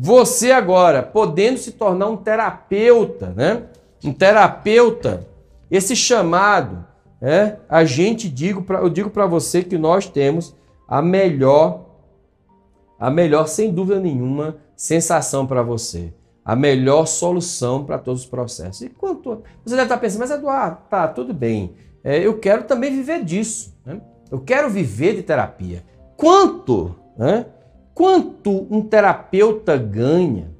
Você agora, podendo se tornar um terapeuta, né? Um terapeuta, esse chamado, é, a gente digo pra, eu digo para você que nós temos a melhor, a melhor, sem dúvida nenhuma, sensação para você. A melhor solução para todos os processos. E quanto. Você deve estar pensando, mas Eduardo, tá, tudo bem. É, eu quero também viver disso. Né? Eu quero viver de terapia. Quanto? Né? Quanto um terapeuta ganha?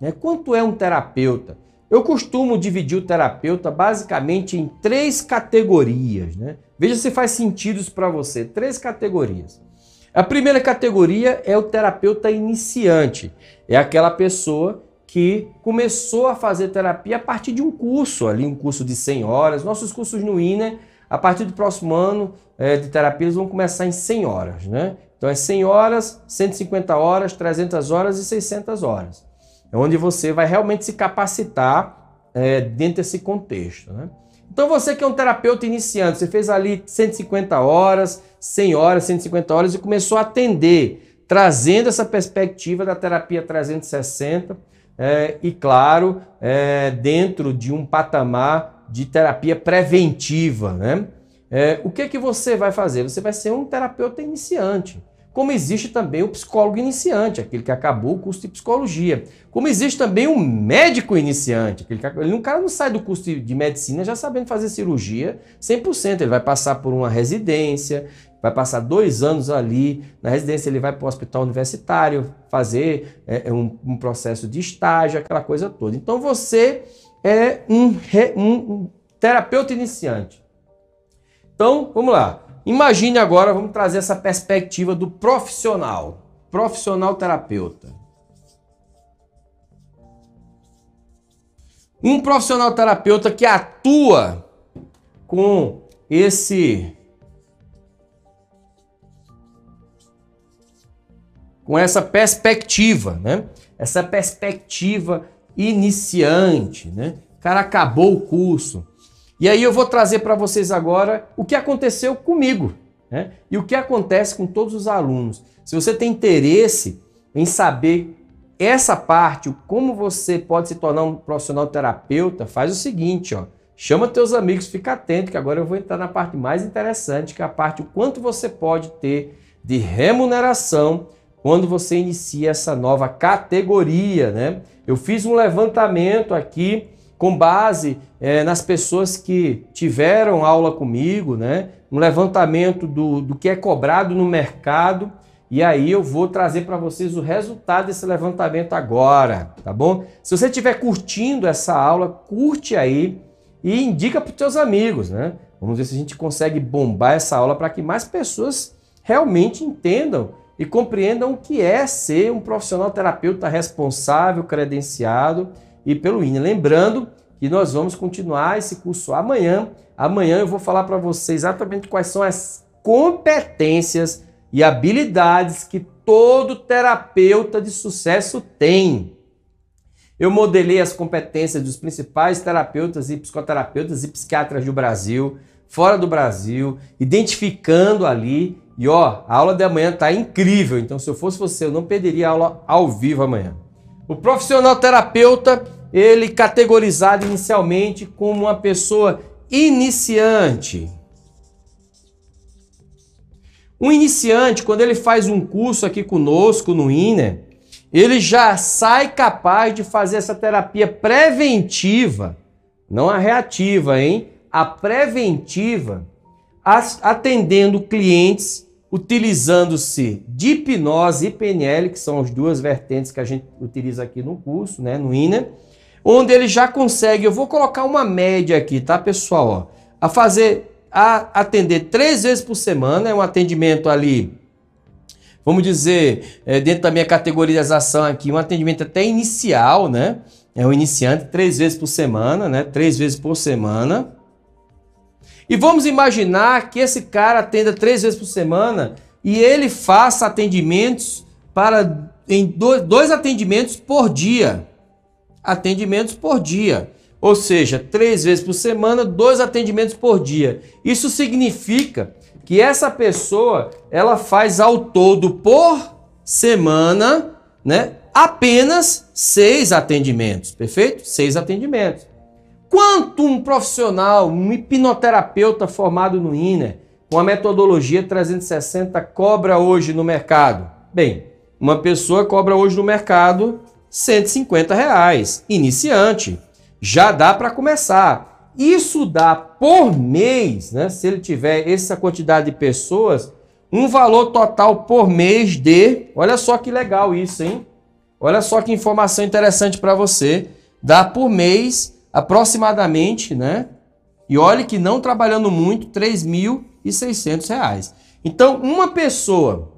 Né? Quanto é um terapeuta? Eu costumo dividir o terapeuta basicamente em três categorias. Né? Veja se faz sentido isso para você. Três categorias. A primeira categoria é o terapeuta iniciante. É aquela pessoa que começou a fazer terapia a partir de um curso, ali um curso de 100 horas. Nossos cursos no INE, a partir do próximo ano é, de terapia, eles vão começar em 100 horas. Né? Então é 100 horas, 150 horas, 300 horas e 600 horas. É onde você vai realmente se capacitar é, dentro desse contexto. Né? Então você que é um terapeuta iniciante, você fez ali 150 horas, 100 horas, 150 horas e começou a atender, trazendo essa perspectiva da terapia 360 é, e, claro, é, dentro de um patamar de terapia preventiva. Né? É, o que, que você vai fazer? Você vai ser um terapeuta iniciante. Como existe também o psicólogo iniciante, aquele que acabou o curso de psicologia. Como existe também o médico iniciante, aquele que ele, um cara não sai do curso de, medicina já sabendo fazer cirurgia 100%. Ele vai passar por uma residência, vai passar dois anos ali. Na residência, ele vai para o hospital universitário fazer é, um, um, processo de estágio, aquela coisa toda. Então, você é um, um terapeuta iniciante. Então, vamos lá. Imagine agora, vamos trazer essa perspectiva do profissional, profissional terapeuta. Um profissional terapeuta que atua com esse com essa perspectiva, né? Essa perspectiva iniciante, né? O cara acabou o curso, e aí eu vou trazer para vocês agora o que aconteceu comigo né? e o que acontece com todos os alunos. Se você tem interesse em saber essa parte, como você pode se tornar um profissional terapeuta, faz o seguinte, ó. Chama teus amigos, fica atento que agora eu vou entrar na parte mais interessante, que é a parte o quanto você pode ter de remuneração quando você inicia essa nova categoria, né? Eu fiz um levantamento aqui com base é, nas pessoas que tiveram aula comigo, né? um levantamento do, do que é cobrado no mercado. E aí eu vou trazer para vocês o resultado desse levantamento agora, tá bom? Se você estiver curtindo essa aula, curte aí e indica para os seus amigos, né? Vamos ver se a gente consegue bombar essa aula para que mais pessoas realmente entendam e compreendam o que é ser um profissional terapeuta responsável, credenciado e pelo INE. Lembrando que nós vamos continuar esse curso amanhã. Amanhã eu vou falar para você exatamente quais são as competências e habilidades que todo terapeuta de sucesso tem. Eu modelei as competências dos principais terapeutas e psicoterapeutas e psiquiatras do Brasil, fora do Brasil, identificando ali. E ó, a aula de amanhã está incrível. Então, se eu fosse você, eu não perderia a aula ao vivo amanhã. O profissional terapeuta ele categorizado inicialmente como uma pessoa iniciante. Um iniciante, quando ele faz um curso aqui conosco no INER, ele já sai capaz de fazer essa terapia preventiva, não a reativa, hein? A preventiva, atendendo clientes utilizando-se de hipnose e PNL, que são as duas vertentes que a gente utiliza aqui no curso, né, no INER, onde ele já consegue, eu vou colocar uma média aqui, tá, pessoal? Ó, a fazer, a atender três vezes por semana, é um atendimento ali, vamos dizer, é, dentro da minha categorização aqui, um atendimento até inicial, né? É um iniciante, três vezes por semana, né? Três vezes por semana. E vamos imaginar que esse cara atenda três vezes por semana e ele faça atendimentos para em dois atendimentos por dia. Atendimentos por dia. Ou seja, três vezes por semana, dois atendimentos por dia. Isso significa que essa pessoa ela faz ao todo por semana, né? Apenas seis atendimentos, perfeito? Seis atendimentos. Quanto um profissional, um hipnoterapeuta formado no INER, com a metodologia 360, cobra hoje no mercado? Bem, uma pessoa cobra hoje no mercado 150 reais, iniciante. Já dá para começar. Isso dá por mês, né, se ele tiver essa quantidade de pessoas, um valor total por mês de. Olha só que legal isso, hein? Olha só que informação interessante para você. Dá por mês aproximadamente, né? E olhe que não trabalhando muito, R$ 3.600. Então, uma pessoa,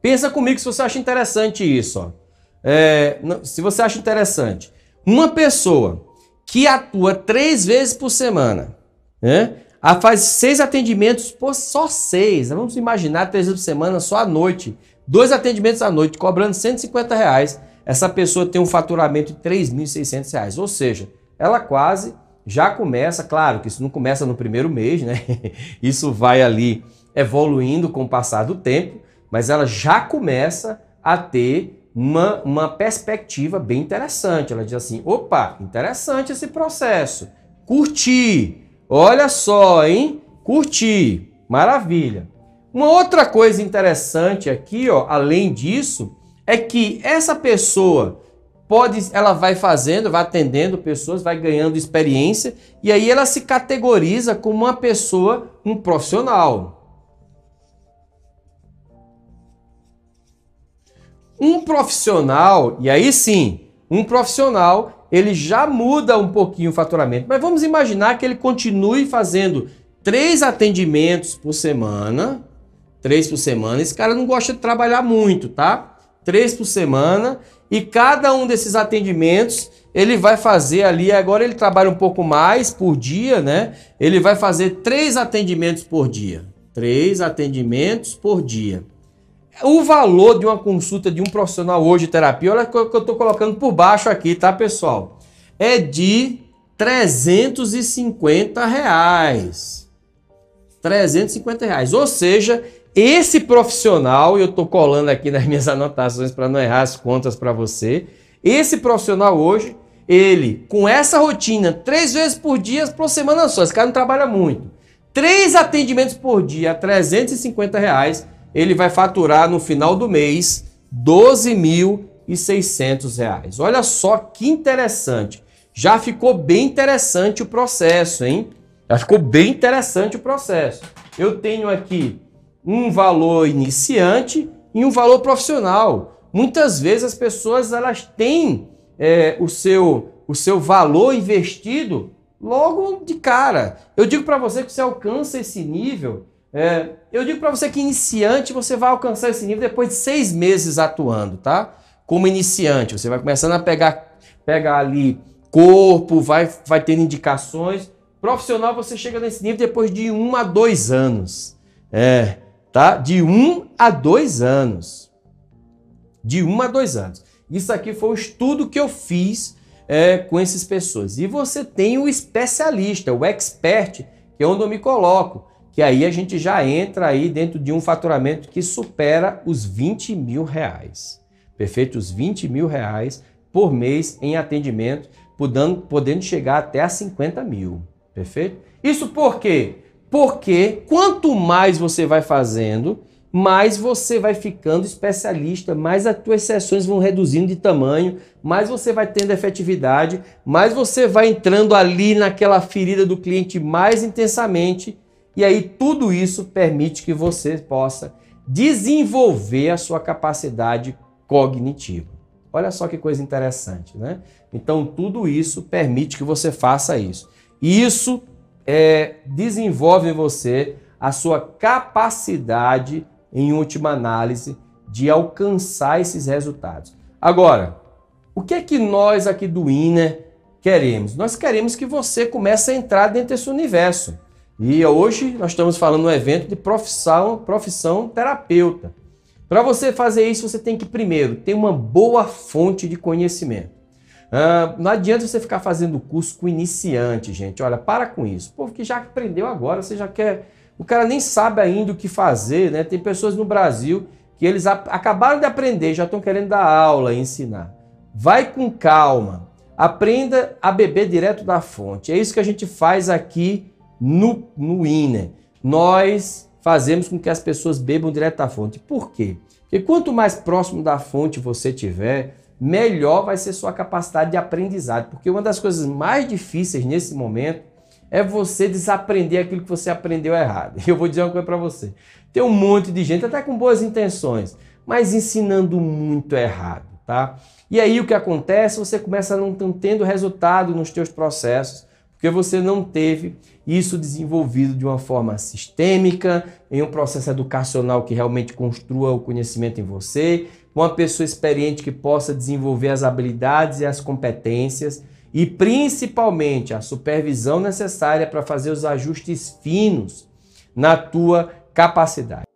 pensa comigo se você acha interessante isso. Ó. É, se você acha interessante, uma pessoa que atua três vezes por semana, né? A faz seis atendimentos por só seis. Vamos imaginar três vezes por semana só à noite. Dois atendimentos à noite, cobrando 150 reais. Essa pessoa tem um faturamento de 3.600 reais. Ou seja, ela quase já começa, claro que isso não começa no primeiro mês, né? Isso vai ali evoluindo com o passar do tempo, mas ela já começa a ter uma, uma perspectiva bem interessante. Ela diz assim: opa, interessante esse processo. Curti. Olha só, hein? Curti. Maravilha. Uma outra coisa interessante aqui, ó, além disso, é que essa pessoa pode, ela vai fazendo, vai atendendo pessoas, vai ganhando experiência e aí ela se categoriza como uma pessoa, um profissional. Um profissional, e aí sim, um profissional, ele já muda um pouquinho o faturamento. Mas vamos imaginar que ele continue fazendo três atendimentos por semana, três por semana. Esse cara não gosta de trabalhar muito, tá? Três por semana e cada um desses atendimentos ele vai fazer ali, agora ele trabalha um pouco mais por dia, né? Ele vai fazer três atendimentos por dia. Três atendimentos por dia. O valor de uma consulta de um profissional hoje de terapia, olha o que eu estou colocando por baixo aqui, tá, pessoal? É de 350 reais. 350 reais. Ou seja, esse profissional, eu estou colando aqui nas minhas anotações para não errar as contas para você. Esse profissional hoje, ele, com essa rotina, três vezes por dia, por semana só, esse cara não trabalha muito. Três atendimentos por dia, 350 reais, ele vai faturar no final do mês 12.600 reais. Olha só que interessante. Já ficou bem interessante o processo, hein? Já ficou bem interessante o processo. Eu tenho aqui um valor iniciante e um valor profissional. Muitas vezes as pessoas elas têm é, o, seu, o seu valor investido logo de cara. Eu digo para você que você alcança esse nível. É, eu digo para você que iniciante você vai alcançar esse nível depois de seis meses atuando, tá? Como iniciante, você vai começando a pegar, pegar ali corpo, vai, vai tendo indicações. Profissional, você chega nesse nível depois de um a dois anos. É, tá? De um a dois anos. De um a dois anos. Isso aqui foi o estudo que eu fiz é, com essas pessoas. E você tem o especialista, o expert, que é onde eu me coloco. Que aí a gente já entra aí dentro de um faturamento que supera os 20 mil reais. Perfeito? Os 20 mil reais por mês em atendimento, podendo, podendo chegar até a 50 mil. Perfeito? Isso por quê? Porque quanto mais você vai fazendo, mais você vai ficando especialista, mais as tuas sessões vão reduzindo de tamanho, mais você vai tendo efetividade, mais você vai entrando ali naquela ferida do cliente mais intensamente, e aí tudo isso permite que você possa desenvolver a sua capacidade cognitiva. Olha só que coisa interessante, né? Então tudo isso permite que você faça isso. Isso é, desenvolve em você a sua capacidade, em última análise, de alcançar esses resultados. Agora, o que é que nós aqui do INER queremos? Nós queremos que você comece a entrar dentro desse universo. E hoje nós estamos falando no evento de profissão, profissão terapeuta. Para você fazer isso, você tem que primeiro ter uma boa fonte de conhecimento. Uh, não adianta você ficar fazendo curso com iniciante, gente. Olha, para com isso. O povo que já aprendeu agora, você já quer. O cara nem sabe ainda o que fazer, né? Tem pessoas no Brasil que eles acabaram de aprender, já estão querendo dar aula, ensinar. Vai com calma. Aprenda a beber direto da fonte. É isso que a gente faz aqui no, no INE. Nós fazemos com que as pessoas bebam direto da fonte. Por quê? Porque quanto mais próximo da fonte você tiver, melhor vai ser sua capacidade de aprendizado. Porque uma das coisas mais difíceis nesse momento é você desaprender aquilo que você aprendeu errado. Eu vou dizer uma coisa para você. Tem um monte de gente, até com boas intenções, mas ensinando muito errado, tá? E aí o que acontece? Você começa não tendo resultado nos teus processos, porque você não teve isso desenvolvido de uma forma sistêmica, em um processo educacional que realmente construa o conhecimento em você, uma pessoa experiente que possa desenvolver as habilidades e as competências e principalmente a supervisão necessária para fazer os ajustes finos na tua capacidade.